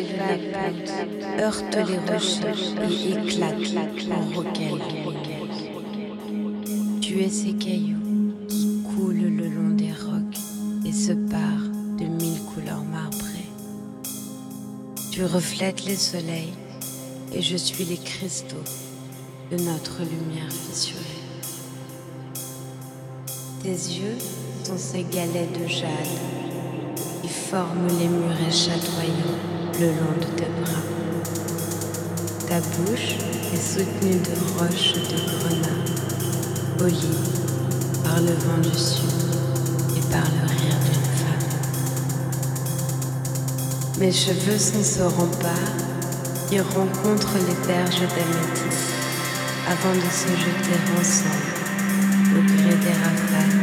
la pente, heurte les rochers et éclate en roquette. Tu es ces cailloux qui coulent le long des rocs et se parent de mille couleurs marbrées. Tu reflètes les soleils et je suis les cristaux de notre lumière fissurée. Tes yeux sont ces galets de jade qui forment les murets chatoyants long de tes bras. Ta bouche est soutenue de roches de grenat, polies par le vent du sud et par le rire d'une femme. Mes cheveux sont ce rempart qui rencontre les berges d'améthyste avant de se jeter ensemble au gré des rafales.